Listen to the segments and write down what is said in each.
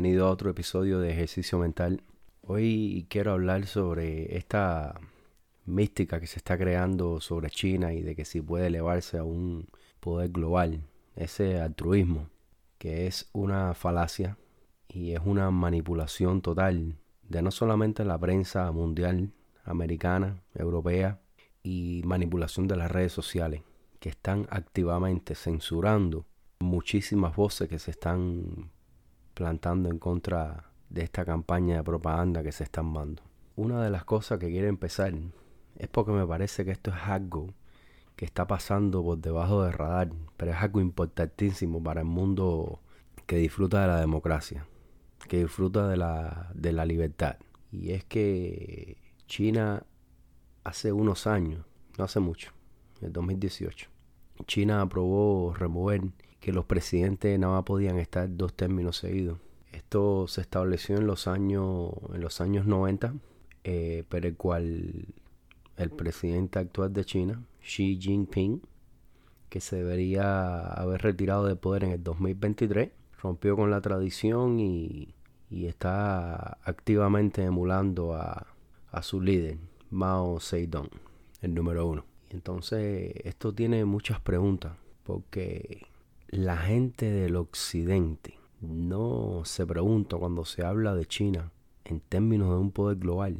bienvenido a otro episodio de Ejercicio Mental. Hoy quiero hablar sobre esta mística que se está creando sobre China y de que si puede elevarse a un poder global, ese altruismo, que es una falacia y es una manipulación total de no solamente la prensa mundial, americana, europea, y manipulación de las redes sociales, que están activamente censurando muchísimas voces que se están plantando en contra de esta campaña de propaganda que se están dando. Una de las cosas que quiero empezar es porque me parece que esto es algo que está pasando por debajo del radar, pero es algo importantísimo para el mundo que disfruta de la democracia, que disfruta de la, de la libertad. Y es que China hace unos años, no hace mucho, en el 2018, China aprobó remover que los presidentes nada podían estar dos términos seguidos. Esto se estableció en los años, en los años 90, eh, pero el cual el presidente actual de China, Xi Jinping, que se debería haber retirado de poder en el 2023, rompió con la tradición y, está activamente emulando a, a su líder, Mao Zedong, el número uno. Entonces, esto tiene muchas preguntas, porque la gente del occidente no se pregunta cuando se habla de China en términos de un poder global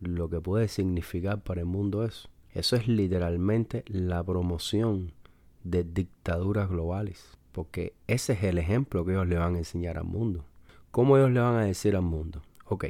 lo que puede significar para el mundo eso. Eso es literalmente la promoción de dictaduras globales. Porque ese es el ejemplo que ellos le van a enseñar al mundo. ¿Cómo ellos le van a decir al mundo? Ok,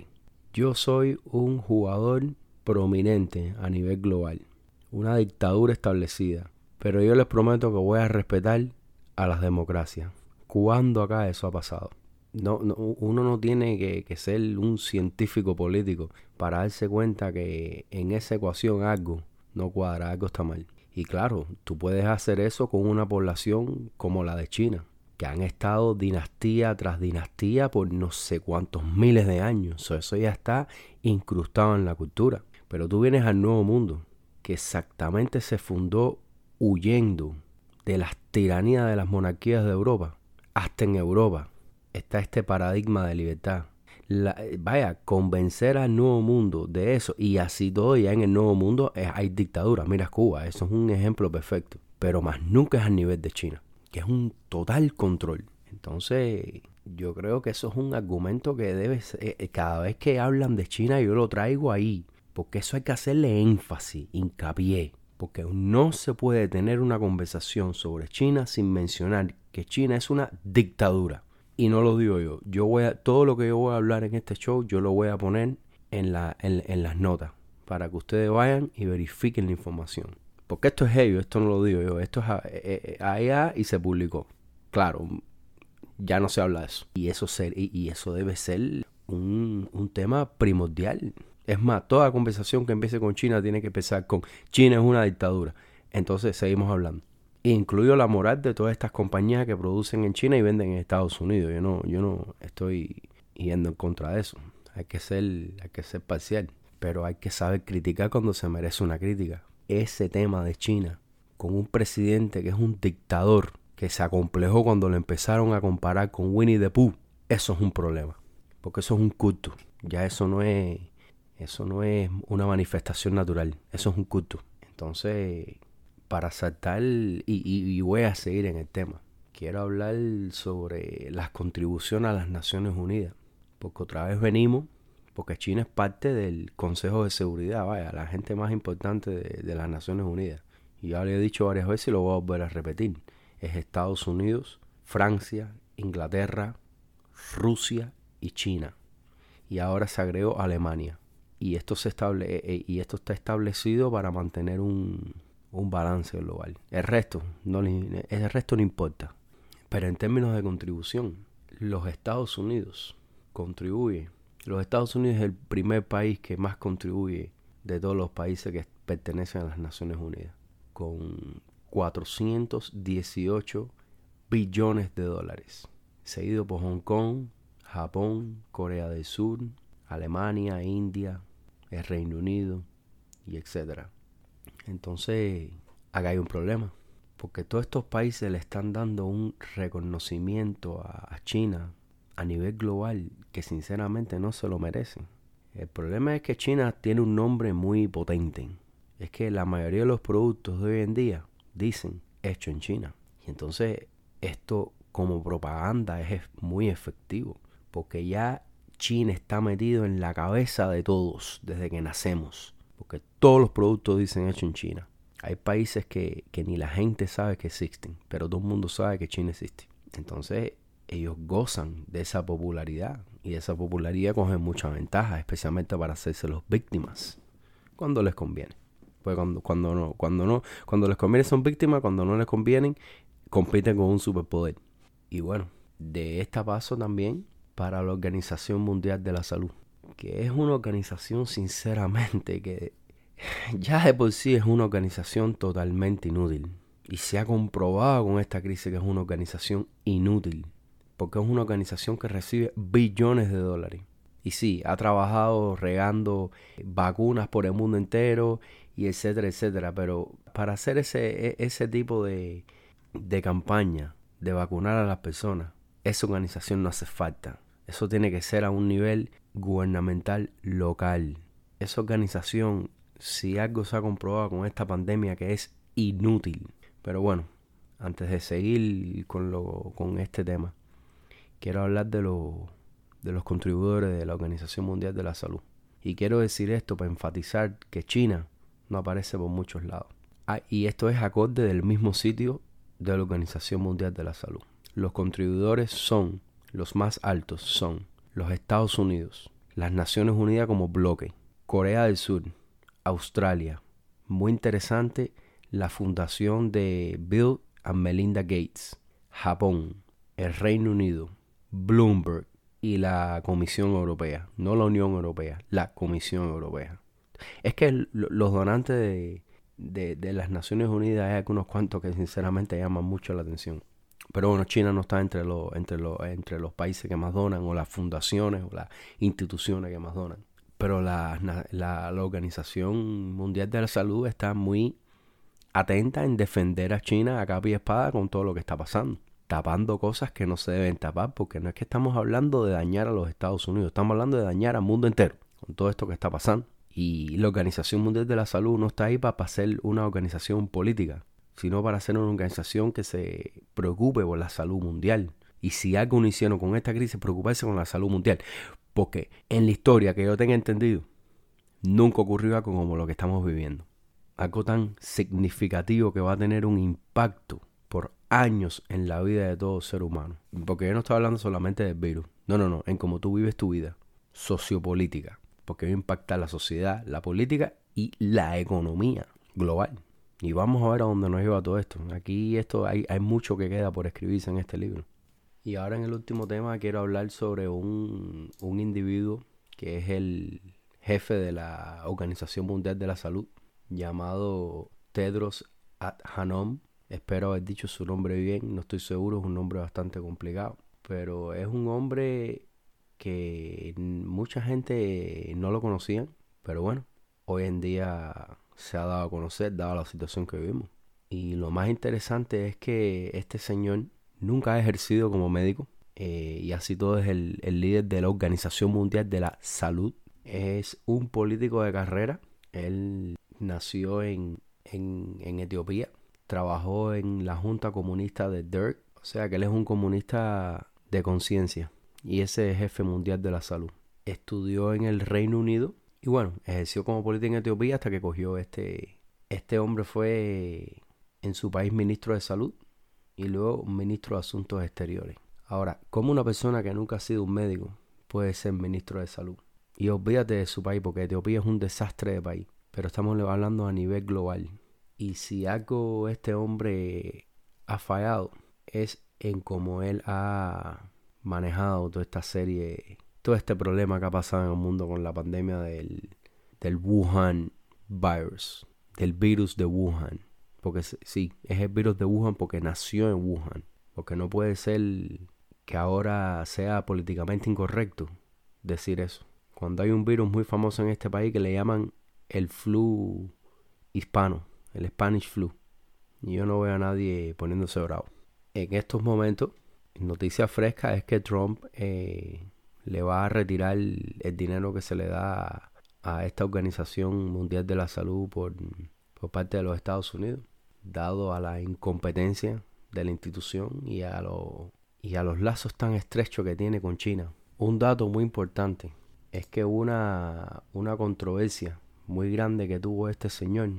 yo soy un jugador prominente a nivel global. Una dictadura establecida. Pero yo les prometo que voy a respetar a las democracias. ¿Cuándo acá eso ha pasado? No, uno no tiene que, ser un científico político para darse cuenta que en esa ecuación algo no cuadra, algo está mal. Y claro, tú puedes hacer eso con una población como la de China, que han estado dinastía tras dinastía por no sé cuántos miles de años. Eso ya está incrustado en la cultura. Pero tú vienes al nuevo mundo, que exactamente se fundó huyendo de las tiranías de las monarquías de Europa, hasta en Europa está este paradigma de libertad. vaya, convencer al nuevo mundo de eso y así todo ya en el nuevo mundo hay dictadura. Mira Cuba, eso es un ejemplo perfecto. Pero más nunca es al nivel de China, que es un total control. Entonces, yo creo que eso es un argumento que debe ser, eh, cada vez que hablan de China yo lo traigo ahí, porque eso hay que hacerle énfasis, hincapié porque no se puede tener una conversación sobre China sin mencionar que China es una dictadura. Y no lo digo yo. Yo voy a, todo lo que yo voy a hablar en este show, yo lo voy a poner en, la, en, las notas para que ustedes vayan y verifiquen la información. Porque esto es ello, esto no lo digo yo. Esto es eh, eh, allá y se publicó. Claro, ya no se habla de eso. Y eso, ser, y, eso debe ser un tema primordial es más, toda conversación que empiece con China tiene que empezar con China es una dictadura. Entonces seguimos hablando. Incluyo la moral de todas estas compañías que producen en China y venden en Estados Unidos. Yo no, yo no estoy yendo en contra de eso. Hay que ser, hay que ser parcial. Pero hay que saber criticar cuando se merece una crítica. Ese tema de China, con un presidente que es un dictador, que se acomplejó cuando lo empezaron a comparar con Winnie the Pooh, eso es un problema. Porque eso es un culto. Ya eso no es eso no es una manifestación natural, eso es un culto. Entonces, para saltar, y, voy a seguir en el tema, quiero hablar sobre las contribuciones a las Naciones Unidas. Porque otra vez venimos, porque China es parte del Consejo de Seguridad, vaya, la gente más importante de, de las Naciones Unidas. Y ya lo he dicho varias veces y lo voy a volver a repetir. Es Estados Unidos, Francia, Inglaterra, Rusia y China. Y ahora se agregó Alemania y esto, se estable, eh, eh, y esto está establecido para mantener un, un balance global. El resto, no, el resto no importa. Pero en términos de contribución, los Estados Unidos contribuyen. Los Estados Unidos es el primer país que más contribuye de todos los países que pertenecen a las Naciones Unidas, con 418 billones de dólares, seguido por Hong Kong, Japón, Corea del Sur, Alemania, India, el Reino Unido y etcétera. Entonces, acá hay un problema, porque todos estos países le están dando un reconocimiento a, China a nivel global que sinceramente no se lo merecen. El problema es que China tiene un nombre muy potente. Es que la mayoría de los productos de hoy en día dicen hecho en China. Y entonces esto como propaganda es muy efectivo. Porque ya China está metido en la cabeza de todos desde que nacemos. Porque todos los productos dicen hecho en China. Hay países que, que ni la gente sabe que existen, pero todo el mundo sabe que China existe. Entonces ellos gozan de esa popularidad y de esa popularidad cogen mucha ventaja, especialmente para hacerse los víctimas cuando les conviene. Pues cuando, cuando no, cuando no, cuando les conviene son víctimas, cuando no les convienen, compiten con un superpoder. Y bueno, de esta paso también para la Organización Mundial de la Salud, que es una organización sinceramente que ya de por sí es una organización totalmente inútil. Y se ha comprobado con esta crisis que es una organización inútil porque es una organización que recibe billones de dólares. Y sí, ha trabajado regando vacunas por el mundo entero y etcétera, etcétera. Pero para hacer ese, e, ese tipo de, de campaña, de vacunar a las personas, esa organización no hace falta. Eso tiene que ser a un nivel gubernamental local. Esa organización, si algo se ha comprobado con esta pandemia, que es inútil. Pero bueno, antes de seguir con, lo, con este tema, quiero hablar de, de los contribuidores de la Organización Mundial de la Salud. Y quiero decir esto para enfatizar que China no aparece por muchos lados. Ah, y esto es acorde del mismo sitio de la Organización Mundial de la Salud. Los contribuidores son, los más altos son los Estados Unidos, las Naciones Unidas como bloque, Corea del Sur, Australia. Muy interesante la fundación de Bill and Melinda Gates, Japón, el Reino Unido, Bloomberg y la Comisión Europea, no la Unión Europea, la Comisión Europea. Es que los donantes de, de, las Naciones Unidas hay algunos cuantos que sinceramente llaman mucho la atención. Pero bueno, China no está entre los, entre los, entre los países que más donan, o las fundaciones, o las instituciones que más donan. Pero la, la, Organización Mundial de la Salud está muy atenta en defender a China a capa y espada con todo lo que está pasando tapando cosas que no se deben tapar, porque no es que estamos hablando de dañar a los Estados Unidos, estamos hablando de dañar al mundo entero, con todo esto que está pasando. Y la Organización Mundial de la Salud no está ahí para, ser una organización política, sino para ser una organización que se preocupe por la salud mundial. Y si algo no hicieron con esta crisis, preocuparse con la salud mundial. Porque en la historia que yo tenga entendido, nunca ocurrió algo como lo que estamos viviendo. Algo tan significativo que va a tener un impacto por años en la vida de todo ser humano. Porque yo no estoy hablando solamente del virus. No, no, no. En cómo tú vives tu vida sociopolítica. Porque va a impactar la sociedad, la política y la economía global. Y vamos a ver a dónde nos lleva todo esto. Aquí esto hay, hay mucho que queda por escribirse en este libro. Y ahora en el último tema quiero hablar sobre un, un individuo que es el jefe de la Organización Mundial de la Salud, llamado Tedros Adhanom Espero haber dicho su nombre bien, no estoy seguro, es un nombre bastante complicado. Pero es un hombre que mucha gente no lo conocía, pero bueno, hoy en día se ha dado a conocer, dada la situación que vivimos. Y lo más interesante es que este señor nunca ha ejercido como médico eh, y así todo es el, líder de la Organización Mundial de la Salud. Es un político de carrera. Él nació en, en, en Etiopía trabajó en la Junta Comunista de Dirk, o sea que él es un comunista de conciencia y ese es jefe mundial de la salud. Estudió en el Reino Unido y bueno, ejerció como político en Etiopía hasta que cogió este... Este hombre fue en su país ministro de salud y luego ministro de asuntos exteriores. Ahora, ¿cómo una persona que nunca ha sido un médico puede ser ministro de salud? Y olvídate de su país porque Etiopía es un desastre de país, pero estamos hablando a nivel global. Y si algo este hombre ha fallado es en cómo él ha manejado toda esta serie, todo este problema que ha pasado en el mundo con la pandemia del, del Wuhan virus, del virus de Wuhan. Porque sí, es el virus de Wuhan porque nació en Wuhan. Porque no puede ser que ahora sea políticamente incorrecto decir eso. Cuando hay un virus muy famoso en este país que le llaman el flu hispano el Spanish flu. Y yo no veo a nadie poniéndose bravo. En estos momentos, noticia fresca es que Trump eh, le va a retirar el dinero que se le da a esta Organización Mundial de la Salud por, por parte de los Estados Unidos, dado a la incompetencia de la institución y a, y a los lazos tan estrechos que tiene con China. Un dato muy importante es que una, una controversia muy grande que tuvo este señor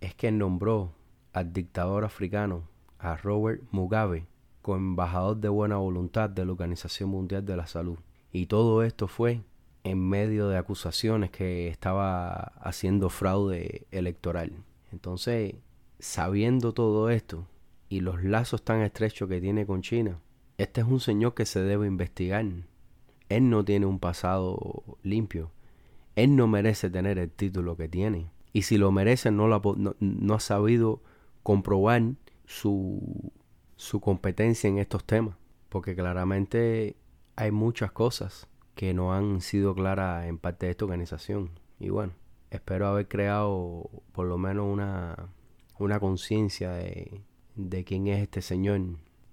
es que nombró al dictador africano, a Robert Mugabe, como embajador de buena voluntad de la Organización Mundial de la Salud. Y todo esto fue en medio de acusaciones que estaba haciendo fraude electoral. Entonces, sabiendo todo esto y los lazos tan estrechos que tiene con China, este es un señor que se debe investigar. Él no tiene un pasado limpio. Él no merece tener el título que tiene. Y si lo merece, no, no, ha sabido comprobar su, su competencia en estos temas. Porque claramente hay muchas cosas que no han sido claras en parte de esta organización. Y bueno, espero haber creado por lo menos una, una conciencia de, de quién es este señor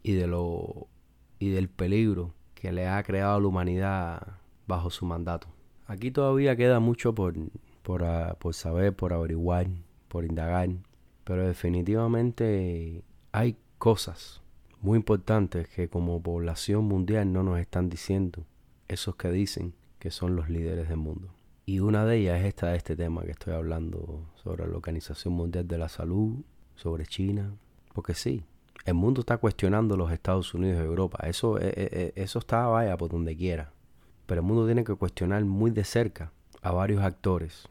y de lo y del peligro que le ha creado a la humanidad bajo su mandato. Aquí todavía queda mucho por, por, ah, por saber, por averiguar, por indagar, pero definitivamente hay cosas muy importantes que como población mundial no nos están diciendo esos que dicen que son los líderes del mundo. Y una de ellas es esta de este tema que estoy hablando sobre la Organización Mundial de la Salud, sobre China, porque sí, el mundo está cuestionando los Estados Unidos y Europa, eso, eh, eh, eh, eso está vaya por donde quiera, pero el mundo tiene que cuestionar muy de cerca a varios actores.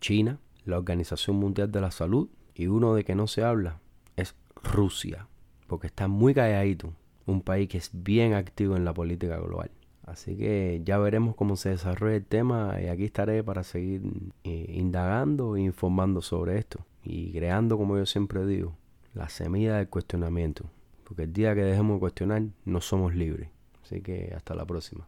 China, la Organización Mundial de la Salud, y uno de que no se habla es Rusia, porque está muy calladito, un país que es bien activo en la política global. Así que ya veremos cómo se desarrolla el tema y aquí estaré para seguir eh, indagando e informando sobre esto y creando, como yo siempre digo, la semilla del cuestionamiento. Porque el día que dejemos de cuestionar no somos libres. Así que hasta la próxima.